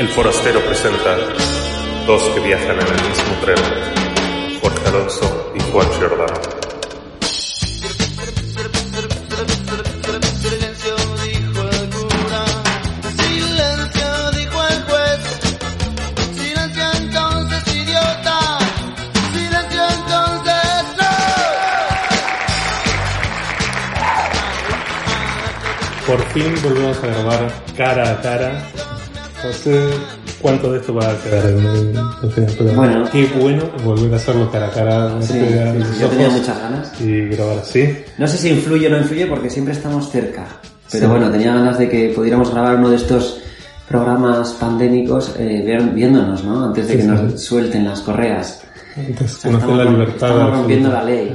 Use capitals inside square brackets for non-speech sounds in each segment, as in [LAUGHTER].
El Forastero presenta dos que viajan en el mismo tren, Jorge Alonso y Juan Giordano. Silencio dijo el cura, silencio dijo el juez, silencio entonces idiota, silencio entonces. Por fin volvemos a grabar cara a cara. No sé cuánto de esto va a quedar en el al final, pero Bueno. qué bueno volver a hacerlo cara a cara. Sí, verte a sí, sí, yo tenía muchas ganas. Y grabar así. No sé si influye o no influye porque siempre estamos cerca. Pero bueno, tenía ganas de que pudiéramos grabar uno de estos programas pandémicos eh, viéndonos, ¿no? Antes de que nos suelten las correas. Entonces, sea, conocer la estamos- libertad. estamos rompiendo la ley.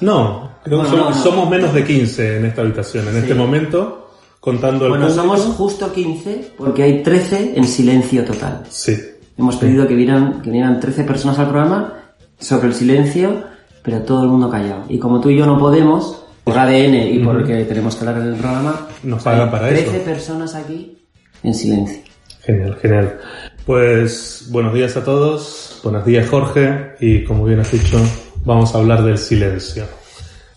No, creo que Bueno, somos, no, no. somos menos de 15 en esta habitación. En este momento, contando el Bueno, público. somos justo 15 porque hay 13 en silencio total. Sí. Hemos pedido que vinieran, que vinieran 13 personas al programa sobre el silencio, pero todo el mundo callado. Y como tú y yo no podemos, por ADN y porque tenemos que hablar en el programa, Nos pagan para 13 eso. personas aquí en silencio. Genial, genial. Pues buenos días a todos, buenos días Jorge, y como bien has dicho, vamos a hablar del silencio.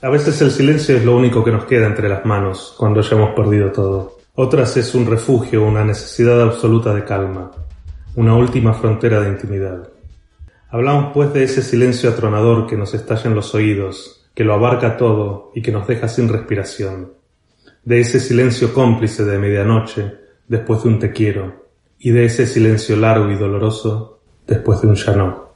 A veces el silencio es lo único que nos queda entre las manos cuando ya hemos perdido todo. Otras es un refugio, una necesidad absoluta de calma, una última frontera de intimidad. Hablamos pues de ese silencio atronador que nos estalla en los oídos, que lo abarca todo y que nos deja sin respiración. De ese silencio cómplice de medianoche después de un te quiero y de ese silencio largo y doloroso después de un ya no.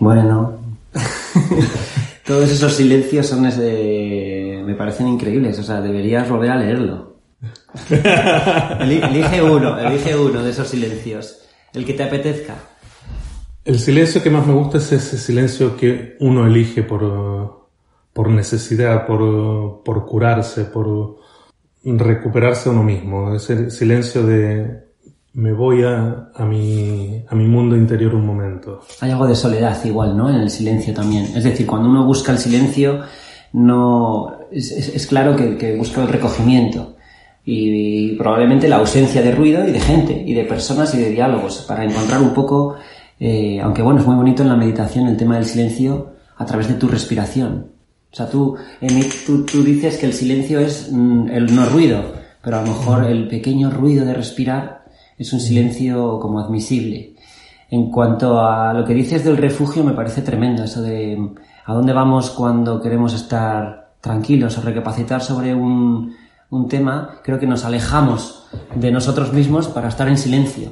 Bueno, [LAUGHS] todos esos silencios son ese- me parecen increíbles, o sea, deberías volver a leerlo. [LAUGHS] Eli- elige uno, elige uno de esos silencios, el que te apetezca. El silencio que más me gusta es ese silencio que uno elige por, por necesidad, por, por curarse, por recuperarse a uno mismo. Ese silencio de me voy a, a, mi, a mi mundo interior un momento. Hay algo de soledad igual, ¿no? En el silencio también. Es decir, cuando uno busca el silencio, no es, es- es claro que, que busca el recogimiento y, probablemente la ausencia de ruido y de gente y de personas y de diálogos para encontrar un poco, eh, aunque bueno, es muy bonito en la meditación el tema del silencio a través de tu respiración. O sea, tú, tú, tú dices que el silencio es mm, el no ruido, pero a lo mejor el pequeño ruido de respirar es un silencio como admisible. En cuanto a lo que dices del refugio, me parece tremendo eso de a dónde vamos cuando queremos estar tranquilos o recapacitar sobre un, un tema. Creo que nos alejamos de nosotros mismos para estar en silencio.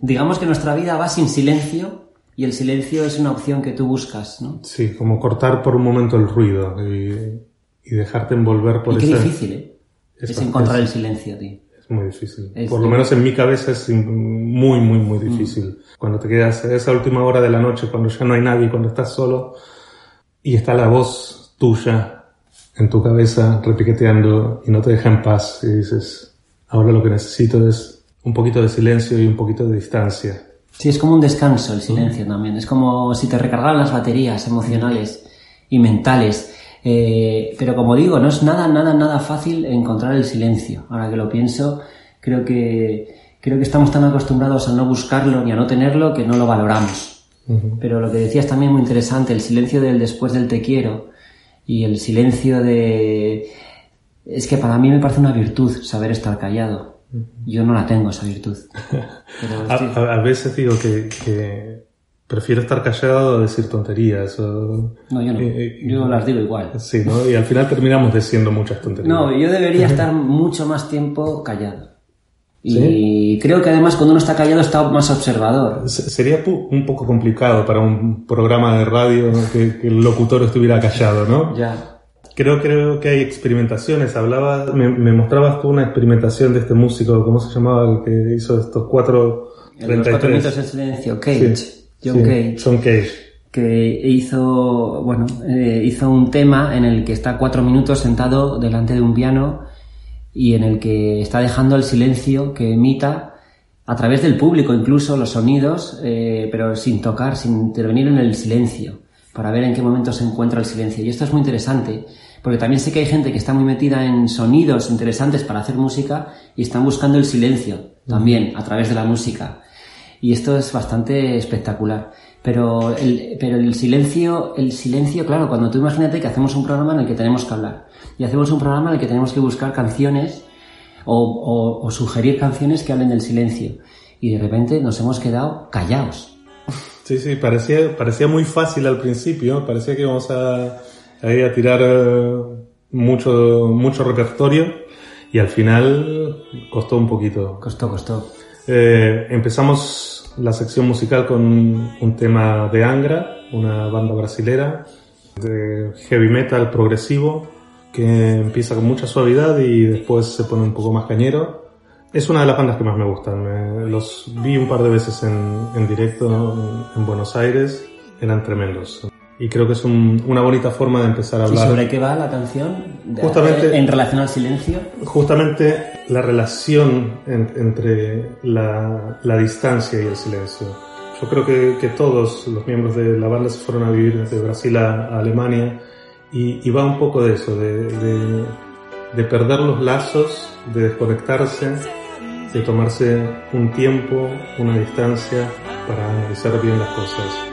Digamos que nuestra vida va sin silencio y el silencio es una opción que tú buscas, ¿no? Sí, como cortar por un momento el ruido y, y dejarte envolver por Y qué esa... difícil, ¿eh? Es encontrar el silencio, tío. Es muy difícil. Es Por lo menos en mi cabeza es muy, muy, muy difícil. Cuando te quedas a esa última hora de la noche, cuando ya no hay nadie, cuando estás solo y está la voz tuya en tu cabeza repiqueteando y no te deja en paz y dices, ahora lo que necesito es un poquito de silencio y un poquito de distancia. Sí, es como un descanso el silencio también. Es como si te recargaran las baterías emocionales y mentales. Eh, pero como digo, no es nada, nada, nada fácil encontrar el silencio. Ahora que lo pienso, creo que, creo que estamos tan acostumbrados a no buscarlo ni a no tenerlo que no lo valoramos. Pero lo que decías también muy interesante, el silencio del después del te quiero y el silencio de... Es que para mí me parece una virtud saber estar callado. Yo no la tengo esa virtud. [LAUGHS] Pero A, sí. a- a veces digo que, que prefiero estar callado a decir tonterías. o- No, yo no. eh, eh, Yo las digo igual. Sí, ¿no? Y al final terminamos diciendo muchas tonterías. No, yo debería [LAUGHS] estar mucho más tiempo callado. Y creo que además cuando uno está callado está más observador. Se- Sería un poco complicado para un programa de radio que, que el locutor estuviera callado, ¿no? Ya. Creo, creo que hay experimentaciones. Hablaba, me, me mostrabas tú una experimentación de este músico, ¿cómo se llamaba? El que hizo estos cuatro En los cuatro 33. minutos en silencio, Cage, Sí, John sí, Cage, John Cage. que hizo, bueno, eh, hizo un tema en el que está cuatro minutos sentado delante de un piano y en el que está dejando el silencio que emita a través del público, incluso los sonidos, eh, pero sin tocar, sin intervenir en el silencio, para ver en qué momento se encuentra el silencio. Y esto es muy interesante, Porque también sé que hay gente que está muy metida en sonidos interesantes para hacer música y están buscando el silencio también a través de la música. Y esto es bastante espectacular. Pero el, pero el silencio, el silencio, claro, cuando tú imagínate que hacemos un programa en el que tenemos que hablar y hacemos un programa en el que tenemos que buscar canciones o, o- o sugerir canciones que hablen del silencio y de repente nos hemos quedado callados. Sí, sí, parecía, parecía muy fácil al principio, parecía que íbamos a, a ir a tirar eh, mucho, mucho repertorio y al final costó un poquito. Costó, costó. Eh, empezamos la sección musical con un tema de Angra, una banda brasilera de heavy metal progresivo que empieza con mucha suavidad y después se pone un poco más cañero. Es una de las bandas que más me gustan. Los vi un par de veces en, directo en Buenos Aires, eran tremendos. Y creo que es un- una bonita forma de empezar a ¿Y hablar. sobre qué va la canción? Justamente- En relación al silencio. justamente la relación en- entre la, la distancia y el silencio. Yo creo que, que todos los miembros de la banda se fueron a vivir de Brasil a, a Alemania y, y va un poco de eso, de, de- de perder los lazos, de desconectarse, de tomarse un tiempo, una distancia para analizar bien las cosas.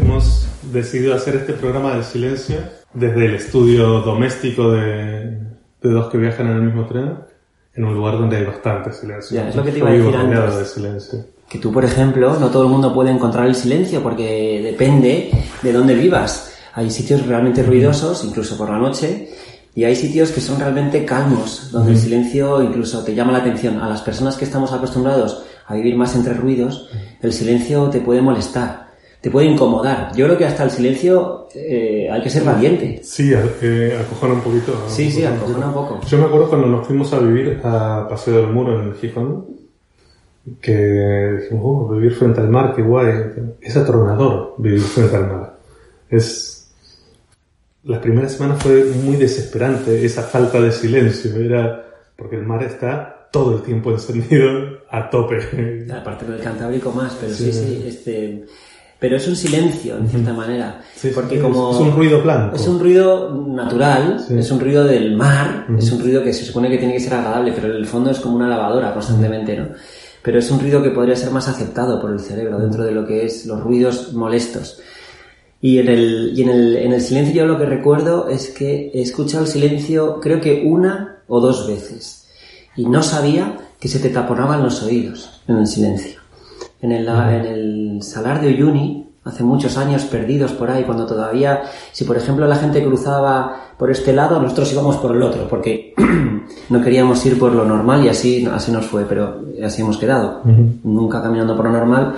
Hemos decidido hacer este programa del silencio desde el estudio doméstico de, de dos que viajan en el mismo tren, en un lugar donde hay bastante silencio. Ya, es lo que te iba a decir antes. de silencio. Que tú, por ejemplo, no todo el mundo puede encontrar el silencio porque depende de dónde vivas. Hay sitios realmente ruidosos, incluso por la noche, y hay sitios que son realmente calmos, donde el silencio incluso te llama la atención. A las personas que estamos acostumbrados a vivir más entre ruidos, el silencio te puede molestar, te puede incomodar. Yo creo que hasta el silencio eh, hay que ser valiente. Sí, eh, acojona un poquito. Sí, sí, acojona un poco. Yo me acuerdo cuando nos fuimos a vivir a Paseo del Muro en Gijón, que dijimos, oh, vivir frente al mar, qué guay. Es atronador vivir frente al mar. Es... La primera semana fue muy desesperante, esa falta de silencio, era porque el mar está todo el tiempo encendido a tope. Aparte del Cantábrico más, pero Sí. sí, sí, este... Pero es un silencio, en cierta manera. Sí, porque es- como... es un ruido blanco. Es un ruido natural, Sí. es un ruido del mar, es un ruido que se supone que tiene que ser agradable, pero en el fondo es como una lavadora constantemente, ¿no? Pero es un ruido que podría ser más aceptado por el cerebro dentro de lo que es los ruidos molestos. Y en el, y en el, en el silencio yo lo que recuerdo es que he escuchado el silencio creo que una o dos veces. Y no sabía que se te taponaban los oídos en el silencio. En el, en el salar de Uyuni, hace muchos años perdidos por ahí, cuando todavía, si por ejemplo la gente cruzaba por este lado, nosotros íbamos por el otro, porque [CLEARS THROAT] no queríamos ir por lo normal y así, así nos fue, pero así hemos quedado. Nunca caminando por lo normal.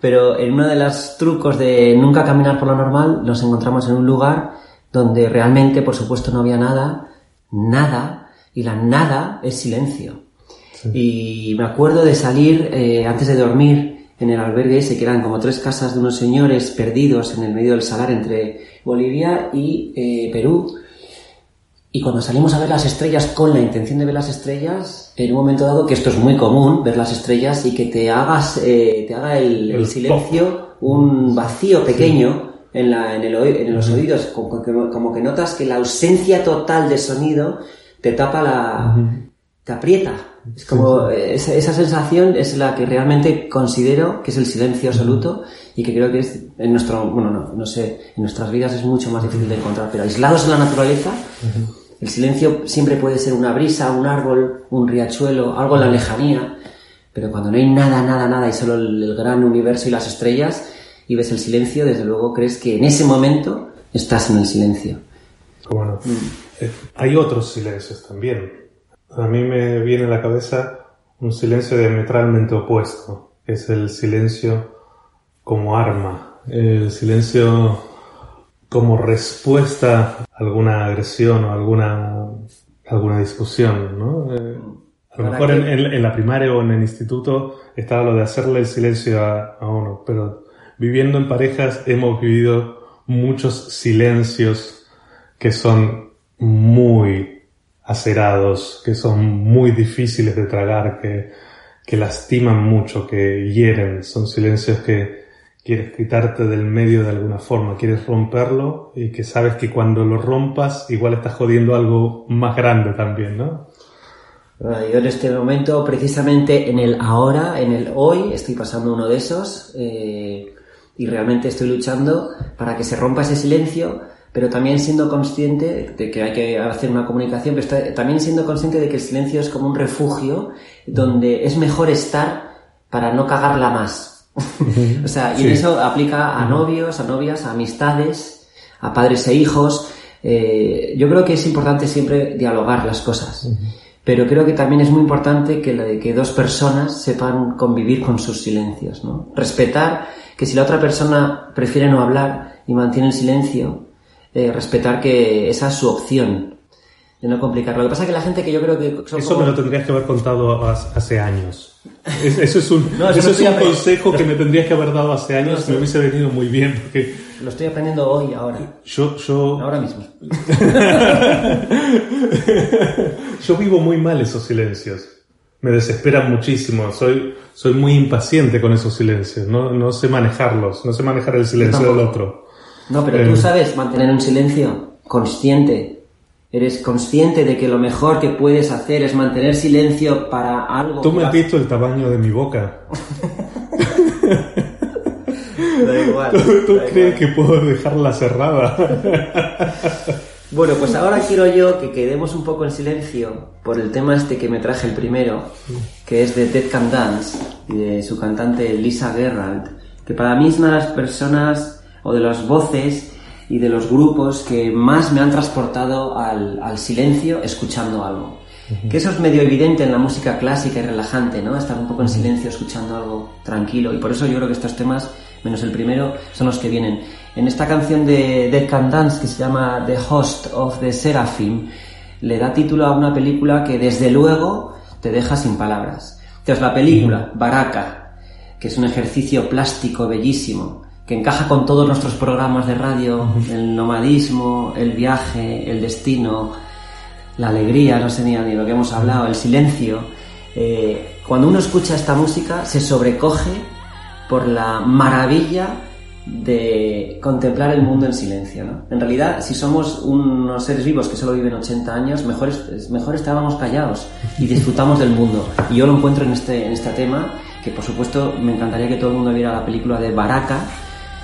Pero en uno de los trucos de nunca caminar por lo normal, nos encontramos en un lugar donde realmente, por supuesto, no había nada, nada, y la nada es silencio. Y me acuerdo de salir eh, antes de dormir en el albergue ese, que eran como tres casas de unos señores perdidos en el medio del salar entre Bolivia y eh, Perú. Y cuando salimos a ver las estrellas con la intención de ver las estrellas, en un momento dado, que esto es muy común, ver las estrellas y que te hagas, eh, te haga el, el El silencio un vacío pequeño en, la, en, el en los oídos, como que, como que notas que la ausencia total de sonido te tapa la, te aprieta. Es como eh, esa, esa sensación es la que realmente considero que es el silencio absoluto y que creo que es en nuestro, bueno, no, no sé, en nuestras vidas es mucho más difícil de encontrar, pero aislados en la naturaleza, el silencio siempre puede ser una brisa, un árbol, un riachuelo, algo en la lejanía, pero cuando no hay nada, nada, nada y solo el, el gran universo y las estrellas y ves el silencio, desde luego crees que en ese momento estás en el silencio. Bueno, eh, hay otros silencios también. A mí me viene a la cabeza un silencio diametralmente opuesto. Es el silencio como arma. El silencio como respuesta a alguna agresión o alguna, alguna discusión, ¿no? Eh, a lo mejor en, que- en- en la primaria o en el instituto estaba lo de hacerle el silencio a, a uno, pero viviendo en parejas hemos vivido muchos silencios que son muy acerados, que son muy difíciles de tragar, que, que lastiman mucho, que hieren. Son silencios que quieres quitarte del medio de alguna forma, quieres romperlo y que sabes que cuando lo rompas igual estás jodiendo algo más grande también, ¿no? Bueno, Yo en este momento, precisamente en el ahora, en el hoy, estoy pasando uno de esos eh, y realmente estoy luchando para que se rompa ese silencio, pero también siendo consciente de que hay que hacer una comunicación, pero está- también siendo consciente de que el silencio es como un refugio donde es mejor estar para no cagarla más. [LAUGHS] o sea, y Sí. eso aplica a novios, a novias, a amistades, a padres e hijos. Eh, yo creo que es importante siempre dialogar las cosas. Pero creo que también es muy importante que, que dos personas sepan convivir con sus silencios, ¿no? Respetar que si la otra persona prefiere no hablar y mantiene el silencio, eh, respetar que esa es su opción de no complicarlo. Lo que pasa es que la gente que yo creo que Eso como- me lo tendrías que haber contado ha- hace años. [LAUGHS] Es- eso es un, No, eso eso no es un consejo que me tendrías que haber dado hace años. Me hubiese venido muy bien porque Lo estoy aprendiendo hoy, ahora. Yo, yo, Ahora mismo. [LAUGHS] yo vivo muy mal esos silencios. Me desesperan muchísimo. Soy, soy muy impaciente con esos silencios. No, no sé manejarlos. No sé manejar el silencio del otro. No, pero Eh. tú sabes mantener un silencio consciente. Eres consciente de que lo mejor que puedes hacer es mantener silencio para algo. Tú me has visto el tamaño de mi boca. [LAUGHS] Da igual, ¿Tú da crees igual. que puedo dejarla cerrada? [LAUGHS] Bueno, pues ahora quiero yo que quedemos un poco en silencio por el tema este que me traje el primero, que es de Dead Can Dance, y de su cantante Lisa Gerrard, que para mí es una de las personas o de las voces y de los grupos que más me han transportado al, al silencio escuchando algo. Que eso es medio evidente en la música clásica y relajante, ¿no? Estar un poco en silencio escuchando algo tranquilo. Y por eso yo creo que estos temas, menos el primero, son los que vienen. En esta canción de Dead Can Dance, que se llama The Host of the Seraphim, le da título a una película que desde luego te deja sin palabras. Entonces la película, Baraka, que es un ejercicio plástico bellísimo, que encaja con todos nuestros programas de radio, el nomadismo, el viaje, el destino, la alegría, no sé ni, ni lo que hemos hablado, el silencio. Eh, cuando uno escucha esta música se sobrecoge por la maravilla de contemplar el mundo en silencio. ¿no? En realidad, si somos unos seres vivos que solo viven 80 años, mejor, mejor estábamos callados y [LAUGHS] disfrutamos del mundo. Y yo lo encuentro en este, en este tema, que por supuesto me encantaría que todo el mundo viera la película de Baraka,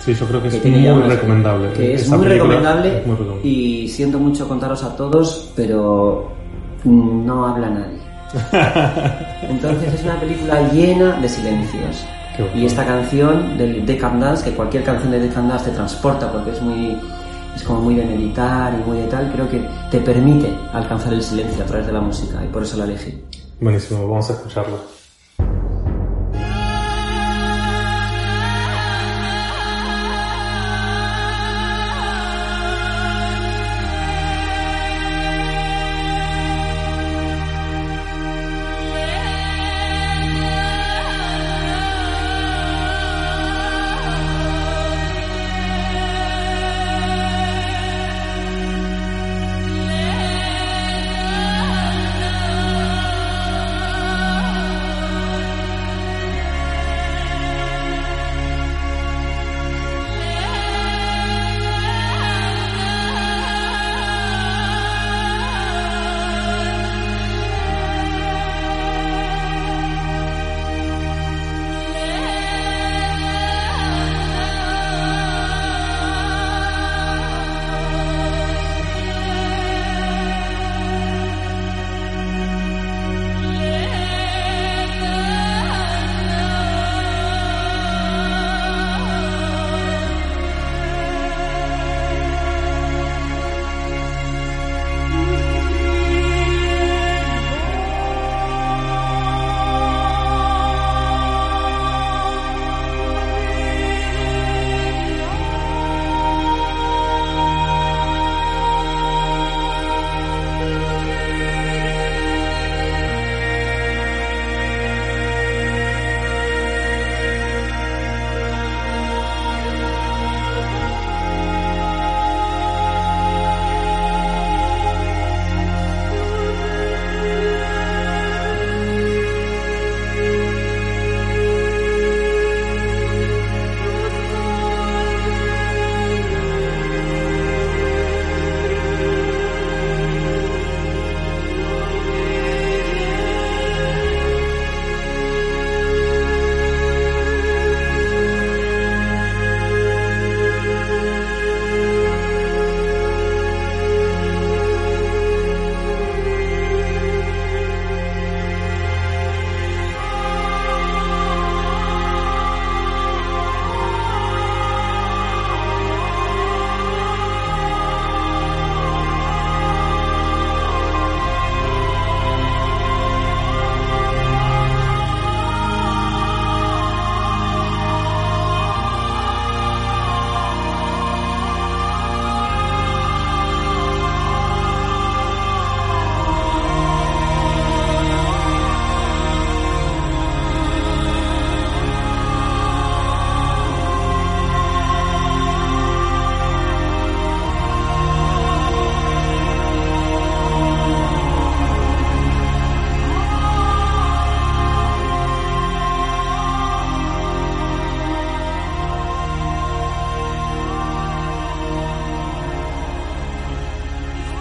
Sí, yo creo que que es muy unas- recomendable. Que es muy recomendable, es muy recomendable. y siento mucho contaros a todos, pero no habla nadie. [LAUGHS] Entonces es una película llena de silencios. Bueno. Y esta canción del Decam Dance, que cualquier canción de Decam Dance te transporta porque es muy es como muy de meditar y muy de tal, creo que te permite alcanzar el silencio a través de la música y por eso la elegí. Buenísimo, vamos a escucharla.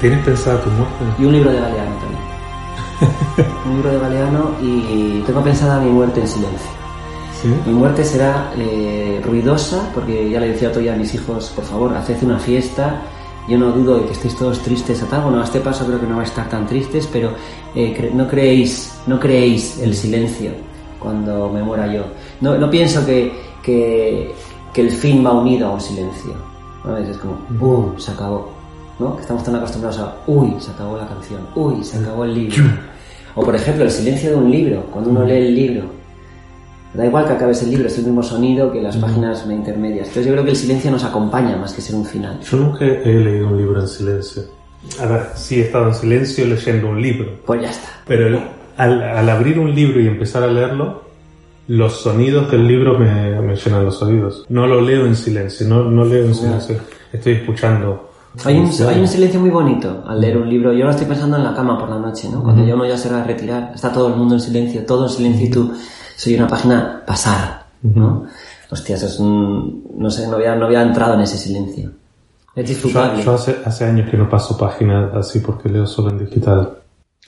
¿Tienes pensada tu muerte? Y un libro de Galeano también. [LAUGHS] un libro de Galeano y tengo pensada mi muerte en silencio. Sí. Mi muerte será eh, ruidosa, porque ya le decía otro día a mis hijos, por favor, haced una fiesta. Yo no dudo de que estéis todos tristes a tal. Bueno, a este paso creo que no va a estar tan tristes, pero eh, cre- no creéis, no creéis el silencio cuando me muera yo. No, no pienso que, que, que el fin va unido a un silencio. ¿sabes? Es como, ¡boom! Se acabó. ¿No? Que estamos tan acostumbrados a, uy, se acabó la canción, uy, se acabó el libro. O por ejemplo, el silencio de un libro, cuando uno lee el libro. Da igual que acabes el libro, es el mismo sonido que las páginas intermedias. Entonces yo creo que el silencio nos acompaña más que ser un final. Yo nunca he leído un libro en silencio. A ver, sí he estado en silencio leyendo un libro. Pues ya está. Pero el- al, al abrir un libro y empezar a leerlo, los sonidos del libro me, me llenan los oídos. No lo leo en silencio, no, no leo en silencio. Estoy escuchando. Hay un, hay un silencio muy bonito al leer un libro. Yo lo estoy pensando en la cama por la noche, ¿no? Cuando ya uno ya se va a retirar, está todo el mundo en silencio, todo en silencio y tú soy una página pasar, ¿no? Hostias, es un... No sé, no había, no había entrado en ese silencio. Es Yo, disfrutable. yo hace, hace años que no paso páginas así porque leo solo en digital. [LAUGHS]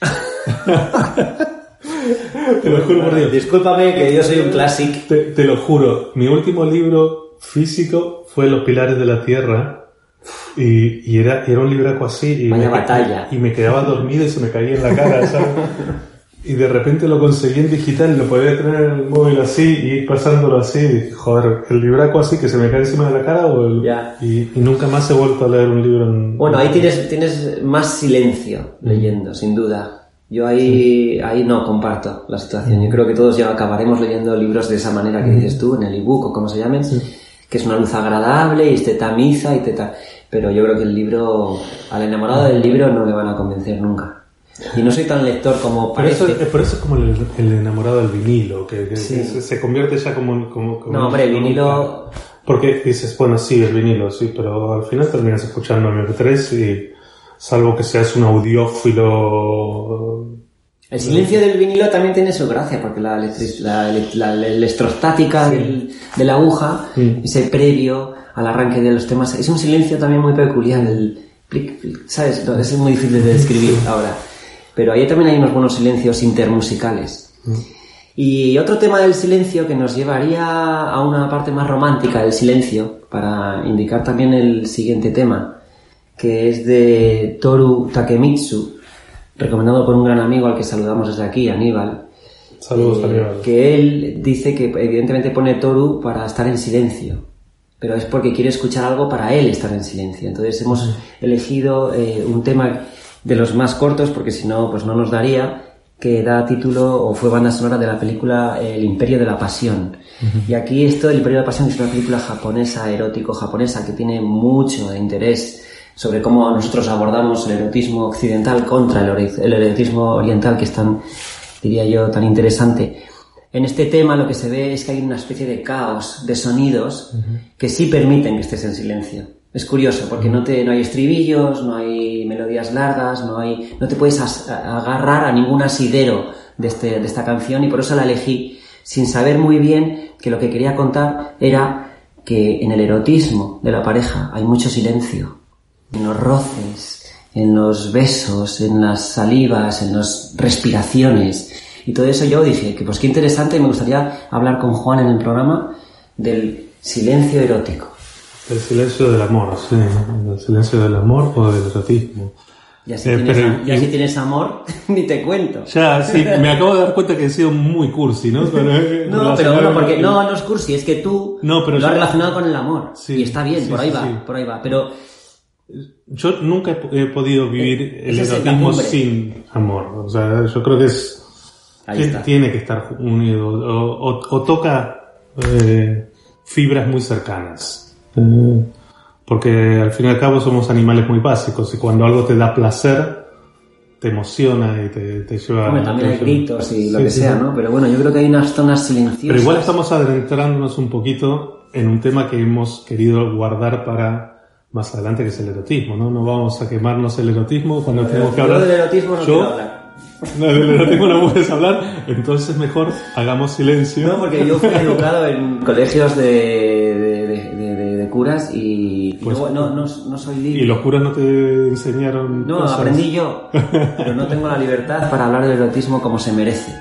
te lo juro por Dios. Discúlpame que yo soy un classic. Te, te lo juro, mi último libro físico fue Los Pilares de la Tierra y, y era, era un libraco así y Vaya me, batalla. y me quedaba dormido y se me caía en la cara, ¿sabes? Y de repente lo conseguí en digital lo podía tener en el móvil así y ir pasándolo así joder, el libraco así que se me cae encima de la cara o el... Ya. Y, y nunca más he vuelto a leer un libro en... Bueno, ahí tienes, tienes más silencio leyendo, sin duda. Yo ahí, ahí no comparto la situación. Yo creo que todos ya acabaremos leyendo libros de esa manera que dices tú, en el ebook o como se llamen, que es una luz agradable y te tamiza y te ta... Pero yo creo que el libro, al enamorado del libro no le van a convencer nunca. Y no soy tan lector como eso, parece. es por eso es como el, el enamorado del vinilo, que, que- Sí. que se, se convierte ya como... como, como- No, hombre, el vinilo... Porque dices, bueno, sí, el vinilo, sí, pero al final terminas escuchando MP3 y salvo que seas un audiófilo... El silencio del vinilo también tiene su gracia, porque la, electrostática del- de la aguja, Mm. ese previo al arranque de los temas, es un silencio también muy peculiar, el plic, plic, ¿sabes? No, es muy difícil de describir ahora. Pero ahí también hay unos buenos silencios intermusicales. Y otro tema del silencio que nos llevaría a una parte más romántica del silencio, para indicar también el siguiente tema, que es de Toru Takemitsu, recomendado por un gran amigo al que saludamos desde aquí, Aníbal. Saludos, eh, Aníbal. Que él dice que evidentemente pone Toru para estar en silencio, pero es porque quiere escuchar algo para él estar en silencio. Entonces hemos elegido eh, un tema de los más cortos, porque si no, pues no nos daría, que da título o fue banda sonora de la película El Imperio de la Pasión. Y aquí esto del Imperio de la Pasión es una película japonesa, erótico japonesa, que tiene mucho interés sobre cómo nosotros abordamos el erotismo occidental contra el, erotismo oriental, que es tan, diría yo, tan interesante. En este tema lo que se ve es que hay una especie de caos de sonidos que sí permiten que estés en silencio. Es curioso porque no, te, no hay estribillos, no hay melodías largas, no, hay, no te puedes as- a- agarrar a ningún asidero de, este, de esta canción y por eso la elegí sin saber muy bien que lo que quería contar era que en el erotismo de la pareja hay mucho silencio. En los roces, en los besos, en las salivas, en las respiraciones. Y todo eso yo dije que pues qué interesante, me gustaría hablar con Juan en el programa del silencio erótico. El silencio del amor, sí. El silencio del amor o del erotismo. Ya si, Eh, tienes, pero- ya si tienes amor, [LAUGHS] ni te cuento. Ya, sí, me acabo de dar cuenta que he sido muy cursi, ¿no? Pero, eh, [LAUGHS] No, pero bueno, porque no, no es cursi, es que tú No, pero lo has relacionado con el amor. Sí, y está bien, sí, por ahí va, por ahí va. Pero Yo nunca he, he podido vivir Eh, el es la erotismo sin amor. O sea, yo creo que es que tiene que estar unido o, o- o toca eh, fibras muy cercanas. Eh, porque al fin y al cabo somos animales muy básicos y cuando algo te da placer, te emociona y te, te lleva... Hombre, también hay gritos y lo Sí, que sí, sea. ¿no? Pero bueno, yo creo que hay unas zonas silenciosas. Pero igual estamos adentrándonos un poquito en un tema que hemos querido guardar para más adelante, que es el erotismo, ¿no? No vamos a quemarnos el erotismo cuando tenemos que Yo hablar. del erotismo no Yo- quiero hablar. [LAUGHS] No, del erotismo no puedes hablar, entonces mejor hagamos silencio. No, porque yo fui [LAUGHS] educado en colegios de, de, de- de- de curas y, y Pues- no, no, no soy libre. ¿Y los curas no te enseñaron No, cosas? aprendí yo, [LAUGHS] pero no tengo la libertad para hablar del erotismo como se merece.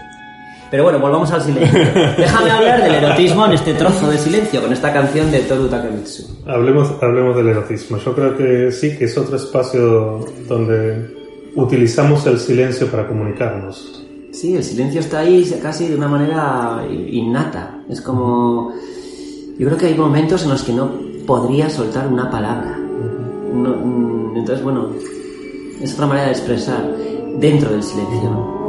Pero bueno, volvamos al silencio. [LAUGHS] Déjame hablar del erotismo en este trozo de silencio, con esta canción de Toru Takemitsu. Hablemos, hablemos del erotismo. Yo creo que sí, que es otro espacio donde utilizamos el silencio para comunicarnos. Sí, el silencio está ahí casi de una manera innata. Es como... Yo creo que hay momentos en los que no podría soltar una palabra. No- mm, entonces, bueno, es otra manera de expresar dentro del silencio.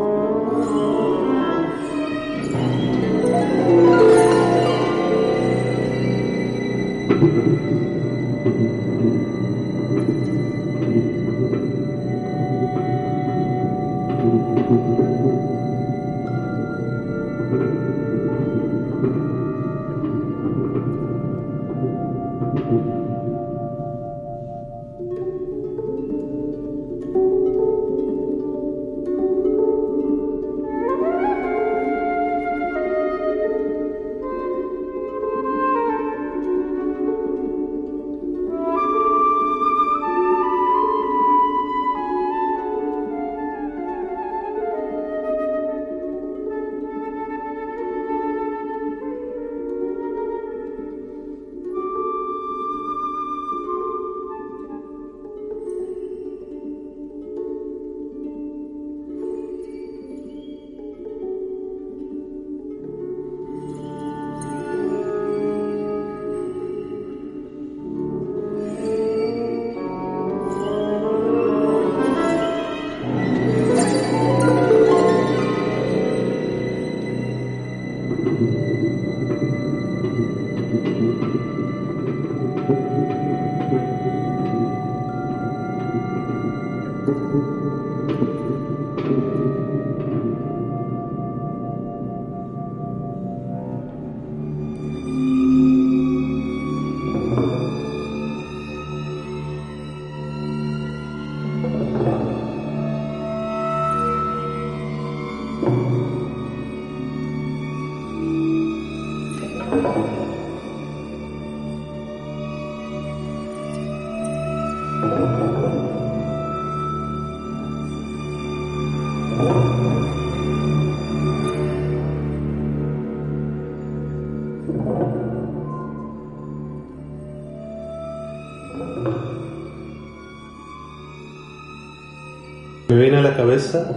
Me viene a la cabeza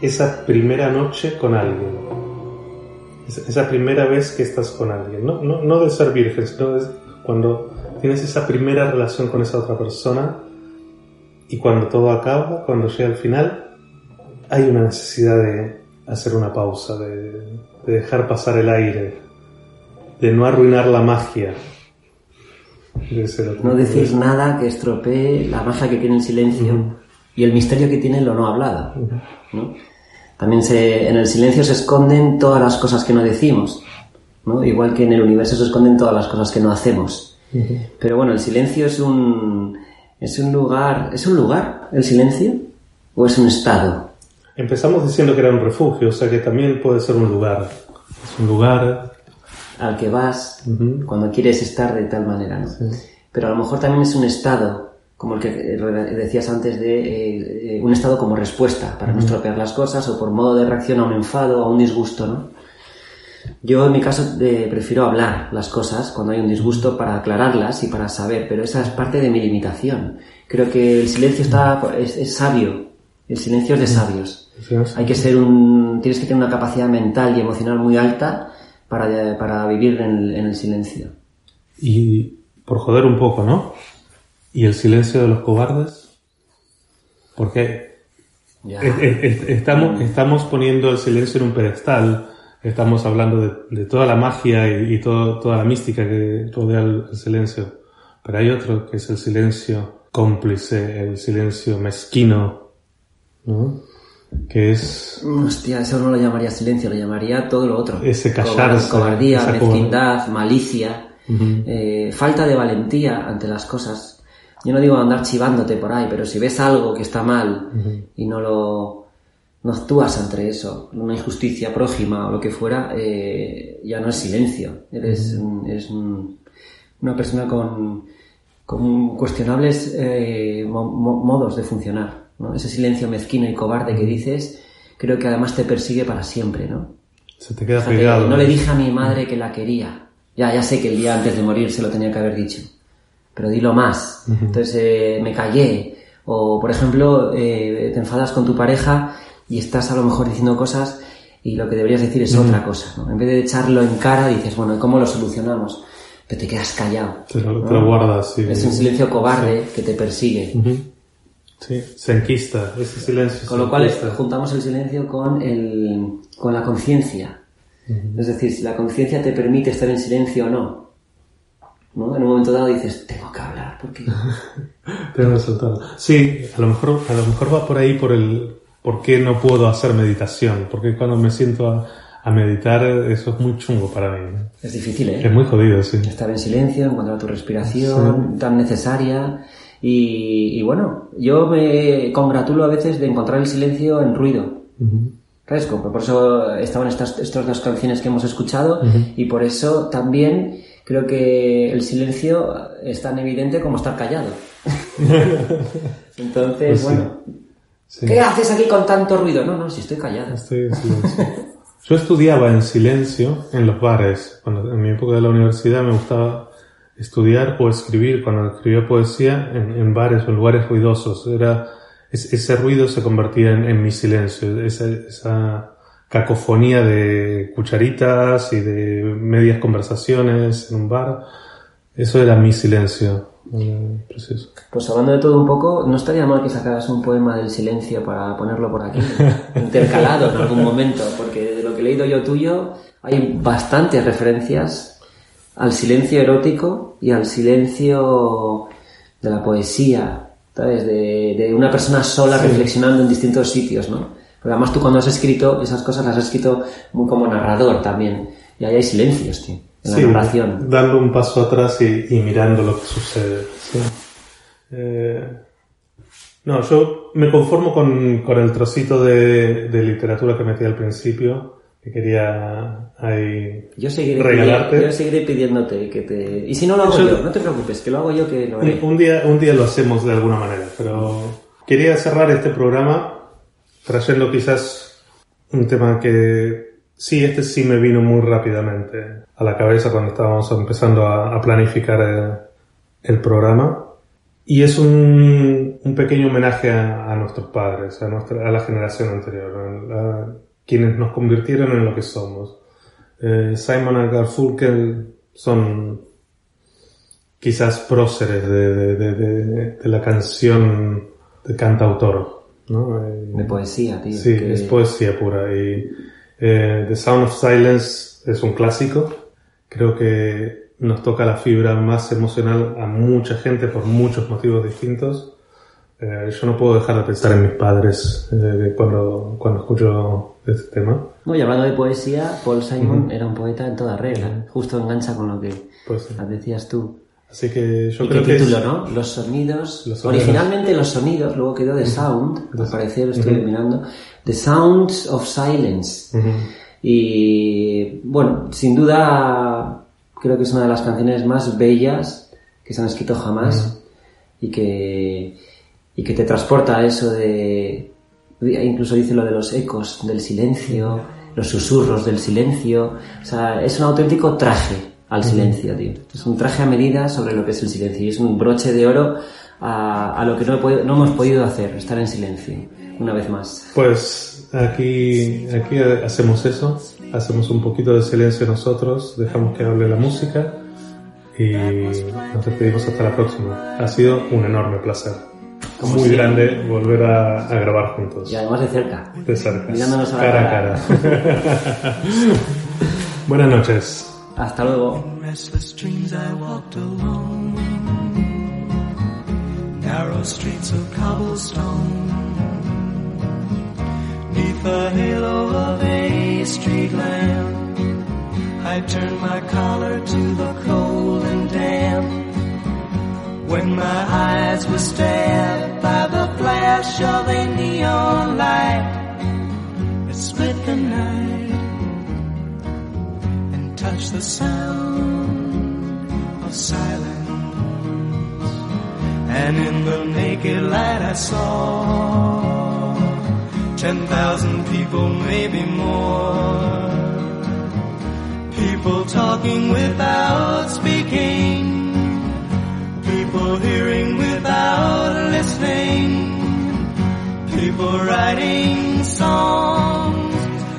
esa primera noche con alguien. Esa- primera vez que estás con alguien. No, no, no de ser virgen, sino cuando tienes esa primera relación con esa otra persona y cuando todo acaba, cuando llega al final, hay una necesidad de hacer una pausa, de dejar pasar el aire, de no arruinar la magia. No decir nada que estropee la magia que tiene el silencio y el misterio que tiene lo no hablado. ¿no? También se, en el silencio se esconden todas las cosas que no decimos, ¿no? igual que en el universo se esconden todas las cosas que no hacemos. Pero bueno, el silencio es un, es un lugar, ¿es un lugar el silencio? ¿O es un estado? Empezamos diciendo que era un refugio, o sea que también puede ser un lugar. Es un lugar. Al que vas cuando quieres estar de tal manera, ¿no? Pero a lo mejor también es un estado, como el que eh, decías antes, de eh, eh, un estado como respuesta para no estropear las cosas o por modo de reacción a un enfado o a un disgusto, ¿no? Yo en mi caso eh, prefiero hablar las cosas cuando hay un disgusto para aclararlas y para saber, pero esa es parte de mi limitación. Creo que el silencio está es, es sabio, el silencio es de sabios. Hay que ser un, tienes que tener una capacidad mental y emocional muy alta para, para vivir en el, en el silencio. Y por joder un poco, ¿no? ¿Y el silencio de los cobardes? Porque estamos, estamos poniendo el silencio en un pedestal, estamos hablando de, de toda la magia y, y todo- toda la mística que rodea el, el silencio. Pero hay otro que es el silencio cómplice, el silencio mezquino, ¿no? Que es Hostia, eso no lo llamaría silencio, lo llamaría todo lo otro. Ese callarse, Cobardía, esa mezquindad, malicia, eh, falta de valentía ante las cosas. Yo no digo andar chivándote por ahí, pero si ves algo que está mal y no lo no actúas ante eso, una injusticia prójima o lo que fuera, eh, ya no es silencio, eres, un- eres un, una persona con, con cuestionables eh, mo- modos de funcionar. ¿No? Ese silencio mezquino y cobarde que dices, creo que además te persigue para siempre, ¿no? Se te queda pegado. no le dije a mi madre que la quería. Ya, ya sé que el día antes de morir se lo tenía que haber dicho. Pero dilo más. Entonces eh, me callé. O, por ejemplo, eh, te enfadas con tu pareja y estás a lo mejor diciendo cosas y lo que deberías decir es otra cosa. ¿no? En vez de echarlo en cara, dices, bueno, ¿cómo lo solucionamos? Pero te quedas callado. Te lo, te ¿no? lo guardas. sí. Es un silencio cobarde que te persigue. Sí, se enquista. Ese silencio Con lo cual enquista. juntamos el silencio con, el, con la conciencia. Es decir, si la conciencia te permite estar en silencio o no. ¿no? En un momento dado dices, tengo que hablar porque... [LAUGHS] Tengo que soltarlo. Sí, a lo mejor, a lo mejor va por ahí por el por qué no puedo hacer meditación. Porque cuando me siento a, a meditar, eso es muy chungo para mí. Es difícil, ¿eh? Es muy jodido, sí. Estar en silencio, encontrar tu respiración tan necesaria. Y, y bueno, yo me congratulo a veces de encontrar el silencio en ruido. ¿Sabes? Como Por eso estaban estas, estas dos canciones que hemos escuchado y por eso también creo que el silencio es tan evidente como estar callado. [LAUGHS] Entonces, Pues sí. bueno, Sí. ¿qué haces aquí con tanto ruido? No, no, si estoy callado. Estoy en silencio. Yo estudiaba en silencio en los bares. Cuando, en mi época de la universidad me gustaba estudiar o escribir, cuando escribía poesía, en, en bares o lugares ruidosos. Era, es- ese ruido se convertía en, en mi silencio, esa, esa cacofonía de cucharitas y de medias conversaciones en un bar. Eso era mi silencio. Precioso. Pues hablando de todo un poco, no estaría mal que sacaras un poema del silencio para ponerlo por aquí, [LAUGHS] intercalado en algún momento, porque de lo que he leído yo tuyo hay bastantes referencias al silencio erótico y al silencio de la poesía, ¿sabes? De, de una persona sola reflexionando en distintos sitios, ¿no? Porque además tú cuando has escrito esas cosas las has escrito muy como narrador también, y ahí hay silencios, tío, en la Sí, narración. dando un paso atrás y, y mirando lo que sucede. sí. Eh, no, yo me conformo con, con el trocito de, de literatura que metí al principio, que quería ahí Yo seguiré, regalarte. pidiendo- yo seguiré pidiéndote que te... Y si no lo hago Yo- yo, no te preocupes, que lo hago yo que lo haré. Un, un día, un día lo hacemos de alguna manera, pero quería cerrar este programa trayendo quizás un tema que sí, este sí me vino muy rápidamente a la cabeza cuando estábamos empezando a, a planificar eh, el, programa. Y es un, un pequeño homenaje a, a nuestros padres, a, nuestra, a la generación anterior, a quienes nos convirtieron en lo que somos. Eh, Simon y Garfunkel son quizás próceres de, de, de, de- la canción de cantautor, ¿no? Eh, De poesía, tío. Sí, que- es poesía pura. Y eh, The Sound of Silence es un clásico. Creo que nos toca la fibra más emocional a mucha gente por muchos motivos distintos. Eh, yo no puedo dejar de pensar en mis padres eh, cuando, cuando escucho este tema. No, y hablando de poesía, Paul Simon era un poeta en toda regla. Justo engancha con lo que Pues sí. decías tú. Así que yo ¿Y creo qué que es- título, no? Los sonidos. Los sonidos. Originalmente los sonidos, luego quedó The Sound, al parecer estoy mirando. The Sounds of Silence. Y bueno, sin duda creo que es una de las canciones más bellas que se han escrito jamás y que y que te transporta a eso de incluso dice lo de los ecos del silencio, los susurros del silencio, o sea, es un auténtico traje al silencio, tío. Es un traje a medida sobre lo que es el silencio y es un broche de oro a, a lo que no, he no hemos podido hacer, estar en silencio, una vez más. Pues aquí, aquí hacemos eso, hacemos un poquito de silencio nosotros, dejamos que hable la música y nos despedimos hasta la próxima. Ha sido un enorme placer. Como Muy siempre. grande volver a, a grabar juntos. Y además de cerca. De cerca. Mirándonos a la cara cara. a cara. [LAUGHS] Buenas noches. Hasta luego. restless dreams I walked alone. Narrow streets of cobblestone. Neath the halo of a street lamp, I turned my collar to the cold and damp. When my eyes were stabbed flash of a neon light, it split the night and touch the sound of silence. And in the naked light I saw ten thousand people, maybe more. People talking without speaking. People hearing without listening. People writing songs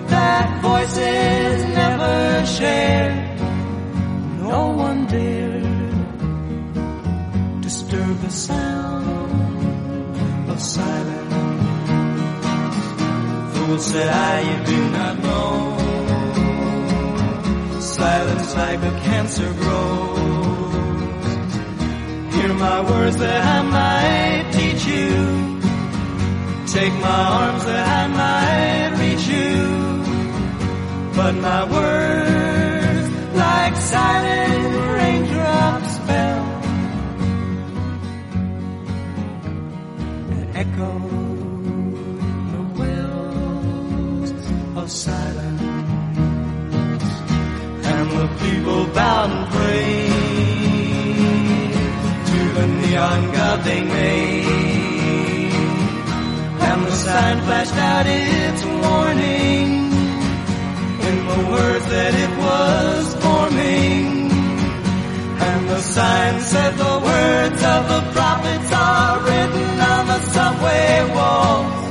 that voices never shared. No one dared disturb the sound of silence. Fool said I, you do not know. Silence like a cancer grows. Hear my words that I might. Take my arms that I might reach you. But my words, like silent raindrops, fell and echoed the wells of silence. And the people bowed and prayed to the neon god they made. Sign flashed out its warning in the words that it was forming. And the sign said the words of the prophets are written on the subway wall.